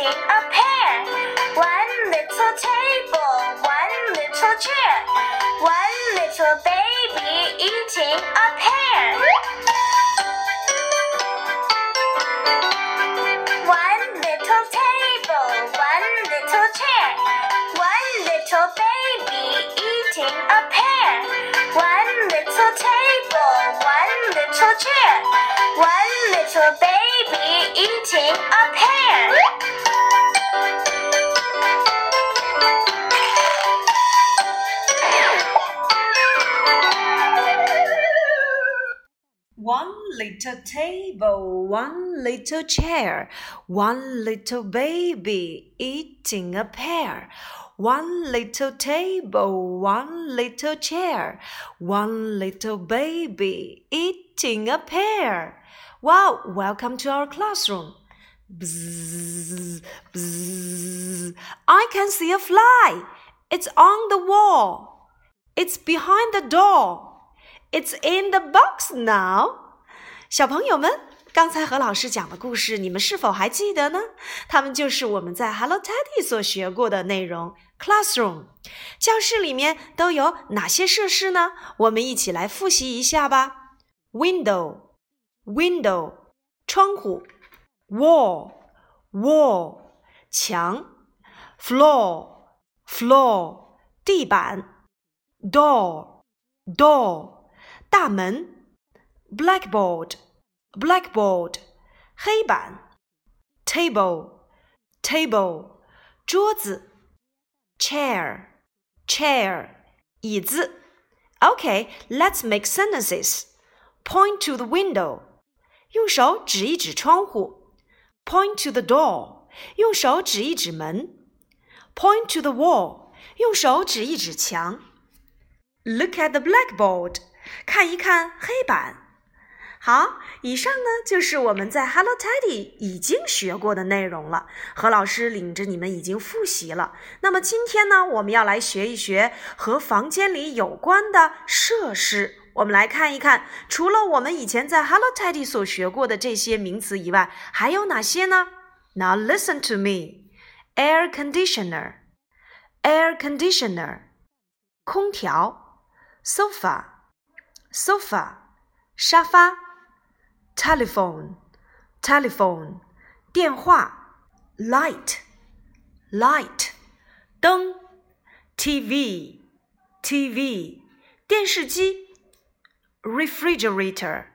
eating a pear. One little table, one little chair. One little baby eating a pear. One little table, one little chair. One little baby eating a pear. One little table, one little chair. One little baby eating a little table, one little chair, one little baby eating a pear. One little table, one little chair, one little baby eating a pear. Wow, welcome to our classroom. Bzzz, bzzz. I can see a fly. It's on the wall. It's behind the door. It's in the box now. 小朋友们，刚才何老师讲的故事，你们是否还记得呢？它们就是我们在 Hello Teddy 所学过的内容。Classroom，教室里面都有哪些设施呢？我们一起来复习一下吧。Window，window，窗户。Wall，wall，墙。Floor，floor，地板。Door，door。大门 ，blackboard，blackboard，黑板，table，table，桌子，chair，chair，椅子。OK，let's make sentences. Point to the window，用手指一指窗户。Point to the door，用手指一指门。Point to the wall，用手指一指墙。Look at the blackboard。看一看黑板。 好，以上呢就是我们在 Hello Teddy 已经学过的内容了。何老师领着你们已经复习了。那么今天呢，我们要来学一学和房间里有关的设施。我们来看一看，除了我们以前在 Hello Teddy 所学过的这些名词以外，还有哪些呢？Now listen to me. Air conditioner, air conditioner，空调，sofa。sofa 沙发 ，telephone telephone 电话，light light 灯，TV TV 电视机，refrigerator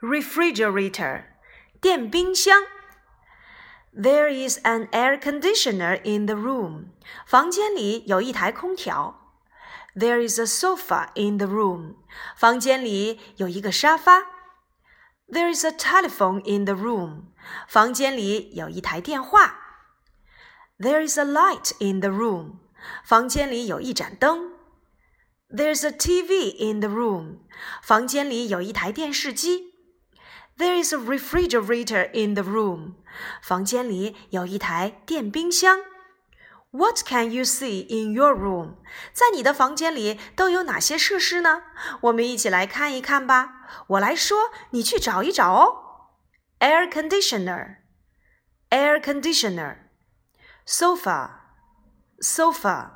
refrigerator 电冰箱。There is an air conditioner in the room. 房间里有一台空调。there is a sofa in the room. 房间里有一个沙发。 There is a telephone in the room. 房间里有一台电话。There is a light in the room. 房间里有一盏灯。There's a TV in the room. 房间里有一台电视机。There is a refrigerator in the room. 房间里有一台电冰箱。 What can you see in your room？在你的房间里都有哪些设施呢？我们一起来看一看吧。我来说，你去找一找哦。Air conditioner, air conditioner, sofa, sofa,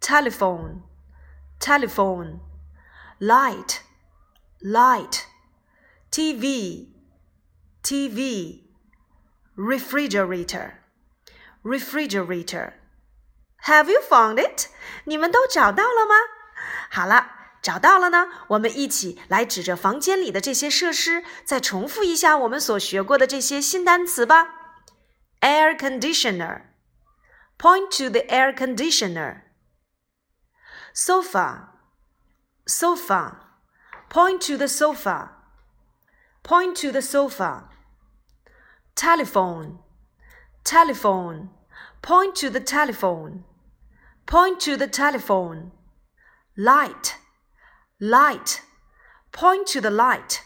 telephone, telephone, light, light, TV, TV, refrigerator refrigerator. Have you found it? 你们都找到了吗？好了，找到了呢。我们一起来指着房间里的这些设施，再重复一下我们所学过的这些新单词吧。Air conditioner. Point to the air conditioner. Sofa. Sofa. Point to the sofa. Point to the sofa. Telephone telephone. Point to the telephone. Point to the telephone. Light, light. Point to the light.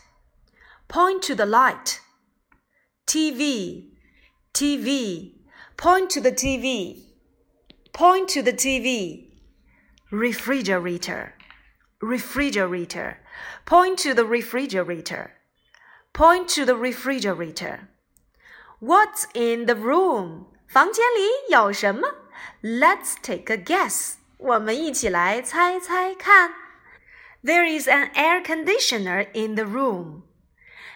Point to the light. TV, TV. Point to the TV. Point to the TV. Refrigerator, refrigerator. Point to the refrigerator. Point to the refrigerator. What's in the room? 房间里有什么？Let's take a guess. 我们一起来猜猜看。There is an air conditioner in the room.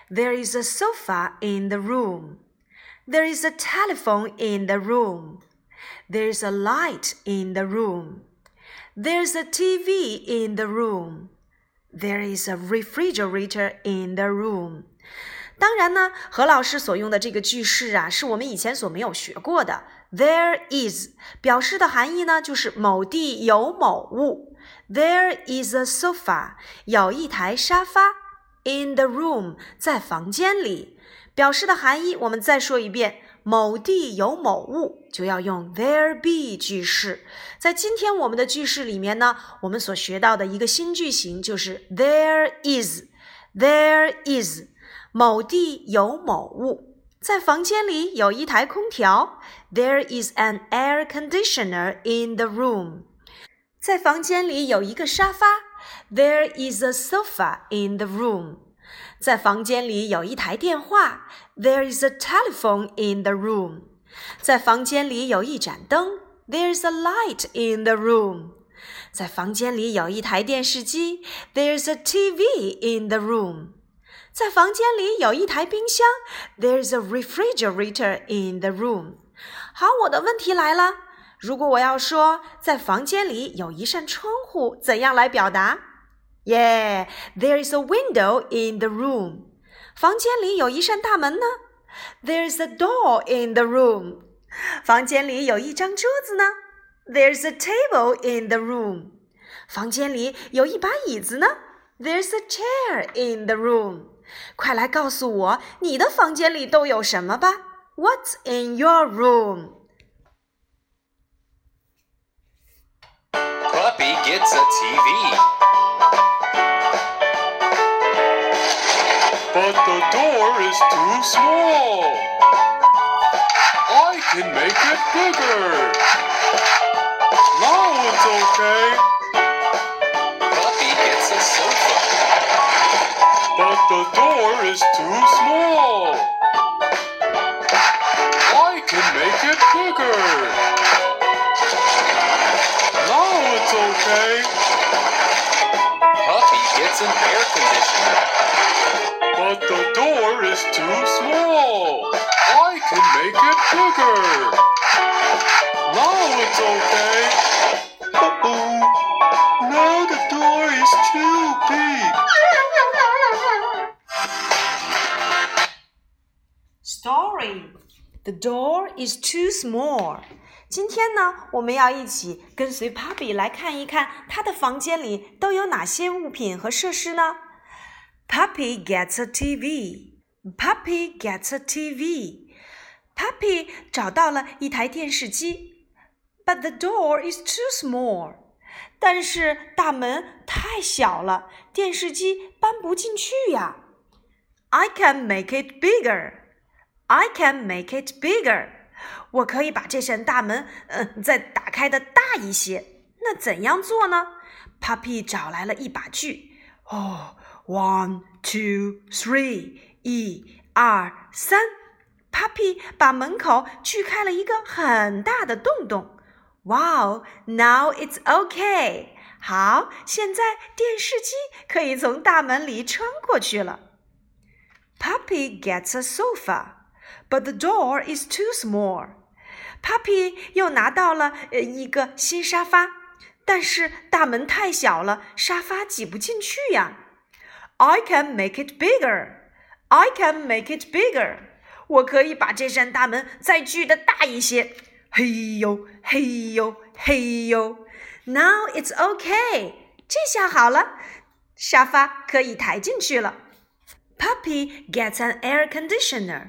There is a sofa in the room. There is a telephone in the room. There's a light in the room. There's a TV in the room. There is a refrigerator in the room. 当然呢，何老师所用的这个句式啊，是我们以前所没有学过的。There is 表示的含义呢，就是某地有某物。There is a sofa，有一台沙发。In the room，在房间里，表示的含义我们再说一遍。某地有某物，就要用 there be 句式。在今天我们的句式里面呢，我们所学到的一个新句型就是 there is。There is，某地有某物，在房间里有一台空调。There is an air conditioner in the room。在房间里有一个沙发。There is a sofa in the room。在房间里有一台电话。There is a telephone in the room。在房间里有一盏灯。There's a light in the room。在房间里有一台电视机。There's a TV in the room。 在房间里有一台冰箱。There's a refrigerator in the room。好，我的问题来了。如果我要说在房间里有一扇窗户，怎样来表达？Yeah, there is a window in the room. 房间里有一扇大门呢。There's a door in the room. 房间里有一张桌子呢。There's a table in the room. 房间里有一把椅子呢。There's a chair in the room. 快来告诉我你的房间里都有什么吧。What's in your room? Puppy gets a TV. But the door is too small. I can make it bigger. Now it's okay. The door is too small. I can make it bigger. Now it's okay. Puppy gets an air conditioner. But the door is too small. I can make it bigger. Now it's okay. The door is too small。今天呢，我们要一起跟随 Puppy 来看一看他的房间里都有哪些物品和设施呢？Puppy gets a TV. Puppy gets a TV。Puppy 找到了一台电视机。But the door is too small。但是大门太小了，电视机搬不进去呀。I can make it bigger。I can make it bigger. 我可以把这扇大门，嗯、呃，再打开的大一些。那怎样做呢？Puppy 找来了一把锯。哦、oh,，one, two, three，一、二、三。Puppy 把门口锯开了一个很大的洞洞。Wow, now it's okay. 好，现在电视机可以从大门里穿过去了。Puppy gets a sofa, but the door is too small. Puppy 又拿到了呃一个新沙发，但是大门太小了，沙发挤不进去呀。I can make it bigger. I can make it bigger. 我可以把这扇大门再锯的大一些。嘿呦，嘿呦，嘿呦。Now it's okay. 这下好了，沙发可以抬进去了。Puppy gets an air conditioner.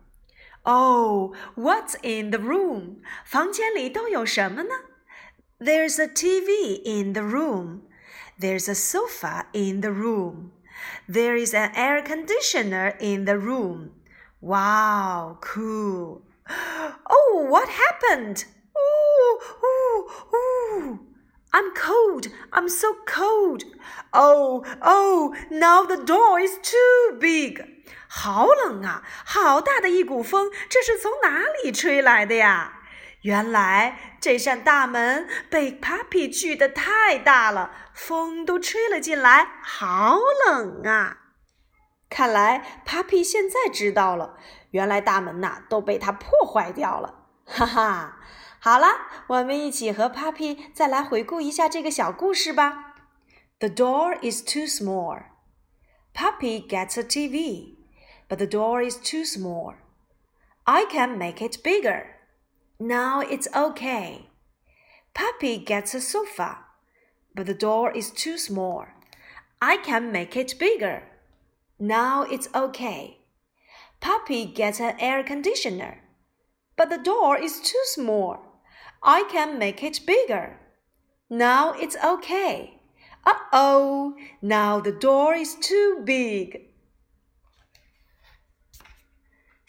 Oh, what's in the room? 房间里都有什么呢？There's a TV in the room. There's a sofa in the room. There is an air conditioner in the room. Wow, cool. Oh, what happened? Ooh, ooh, ooh. I'm cold. I'm so cold. Oh, oh, now the door is too big. 好冷啊！好大的一股风，这是从哪里吹来的呀？原来这扇大门被 Puppy 锯得太大了，风都吹了进来，好冷啊！看来 Puppy 现在知道了，原来大门呐都被他破坏掉了。哈哈，好了，我们一起和 Puppy 再来回顾一下这个小故事吧。The door is too small. Puppy gets a TV but the door is too small. I can make it bigger. Now it's okay. Puppy gets a sofa, but the door is too small. I can make it bigger. Now it's okay. Puppy gets an air conditioner, but the door is too small. I can make it bigger. Now it's okay. Uh oh, now the door is too big.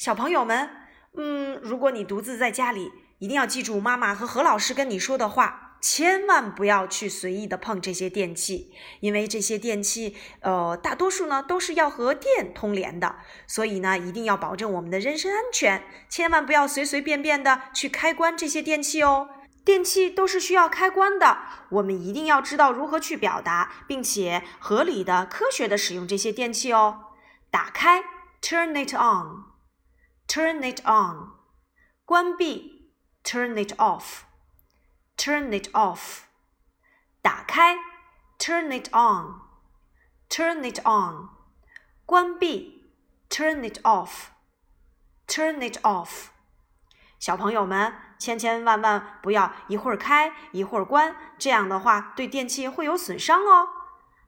小朋友们，嗯，如果你独自在家里，一定要记住妈妈和何老师跟你说的话，千万不要去随意的碰这些电器，因为这些电器，呃，大多数呢都是要和电通联的，所以呢，一定要保证我们的人身安全，千万不要随随便便的去开关这些电器哦。电器都是需要开关的，我们一定要知道如何去表达，并且合理的、科学的使用这些电器哦。打开，turn it on。Turn it on，关闭，turn it off，turn it off，打开，turn it on，turn it on，关闭，turn it off，turn it off。小朋友们，千千万万不要一会儿开一会儿关，这样的话对电器会有损伤哦。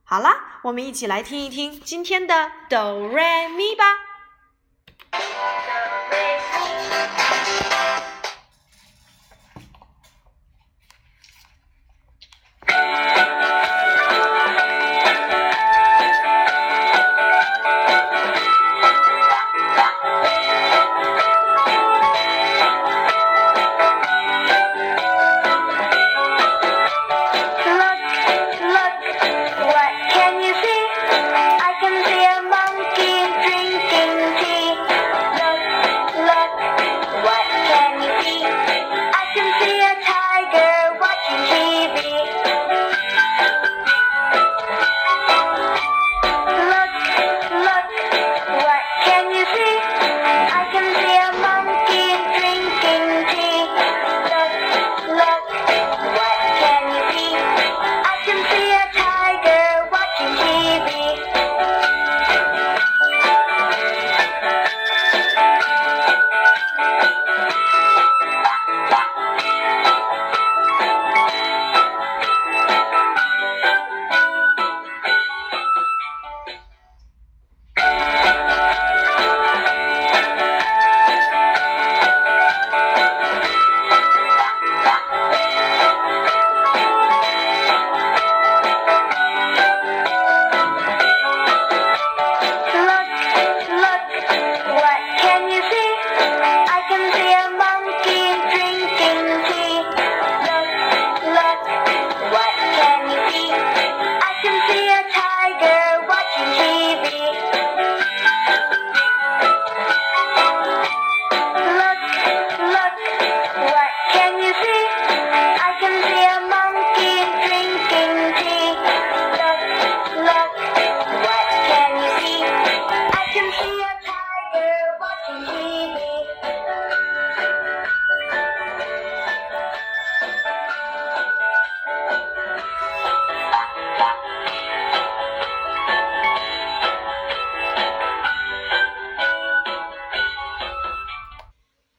好啦，我们一起来听一听今天的哆来咪吧。